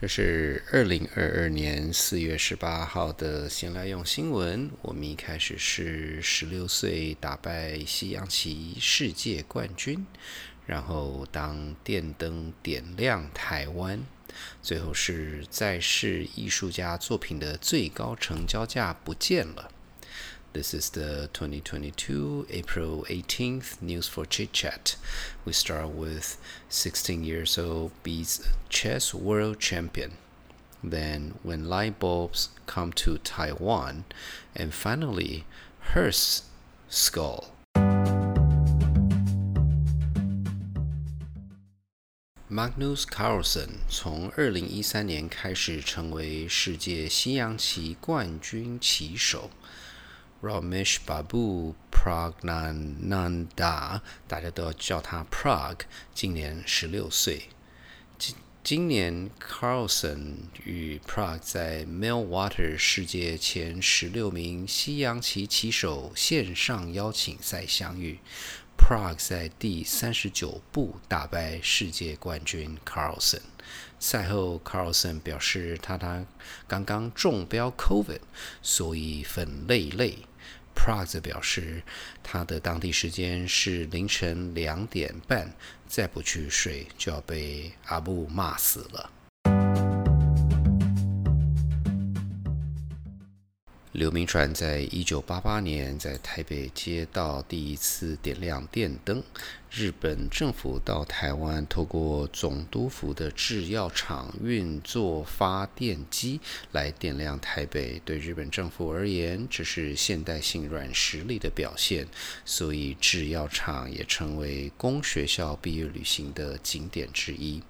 这是二零二二年四月十八号的闲来用新闻。我们一开始是十六岁打败西洋棋世界冠军，然后当电灯点亮台湾，最后是在世艺术家作品的最高成交价不见了。This is the 2022 April 18th news for Chit Chat. We start with 16 years old beats chess world champion. Then, when light bulbs come to Taiwan, and finally, Hearst skull. Magnus Carlsen 从二零一三年开始成为世界西洋棋冠军棋手。 Ramesh Babu Pragnananda，大家都要叫他 Prag，今年十六岁。今今年 Carlson 与 Prague 在 Millwater 世界前十六名西洋棋棋手线上邀请赛相遇。Prague 在第三十九步打败世界冠军 Carlson。赛后，Carlson 表示他他刚刚中标 COVID，所以很累累。Prague 表示，他的当地时间是凌晨两点半，再不去睡就要被阿布骂死了。刘铭传在一九八八年在台北街道第一次点亮电灯。日本政府到台湾，透过总督府的制药厂运作发电机来点亮台北。对日本政府而言，这是现代性软实力的表现，所以制药厂也成为公学校毕业旅行的景点之一。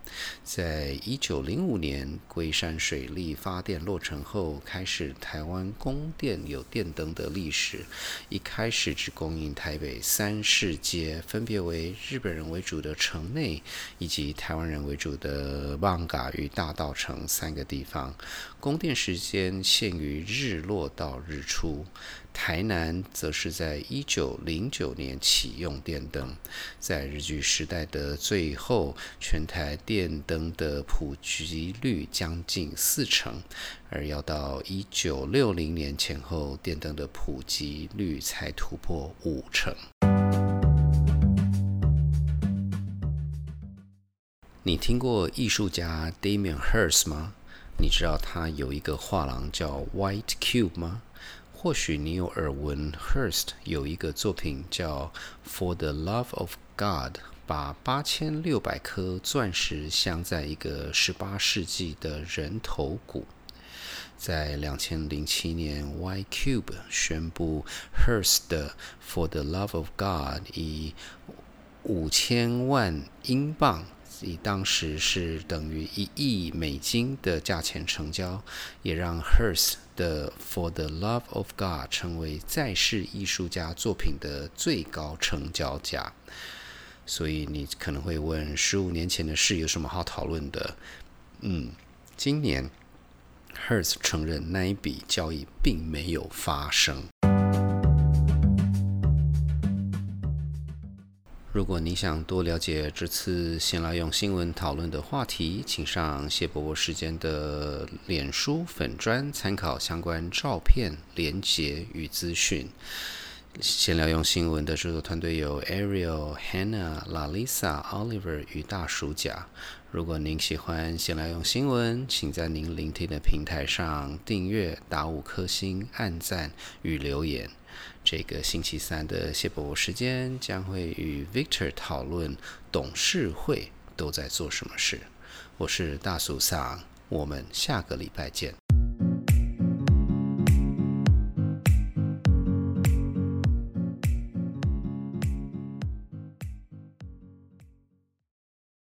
在一九零五年龟山水利发电落成后，开始台湾工电有电灯的历史。一开始只供应台北三市街，分别为。日本人为主的城内，以及台湾人为主的旺嘎与大道城三个地方，供电时间限于日落到日出。台南则是在一九零九年启用电灯，在日据时代的最后，全台电灯的普及率将近四成，而要到一九六零年前后，电灯的普及率才突破五成。你听过艺术家 Damien Hirst 吗？你知道他有一个画廊叫 White Cube 吗？或许你有耳闻 Hirst 有一个作品叫 For the Love of God，把八千六百颗钻石镶在一个十八世纪的人头骨。在两千零七年，Y Cube 宣布 Hirst 的 For the Love of God 以五千万英镑。以当时是等于一亿美金的价钱成交，也让 Hearst 的 For the Love of God 成为在世艺术家作品的最高成交价。所以你可能会问：十五年前的事有什么好讨论的？嗯，今年 Hearst 承认那一笔交易并没有发生。如果你想多了解这次闲来用新闻讨论的话题，请上谢伯伯时间的脸书粉专参考相关照片、连结与资讯。闲聊用新闻的制作团队有 Ariel、Hannah、Lalisa、Oliver 与大鼠甲。如果您喜欢闲来用新闻，请在您聆听的平台上订阅、打五颗星、按赞与留言。这个星期三的谢伯伯时间将会与 Victor 讨论董事会都在做什么事。我是大苏桑，我们下个礼拜见。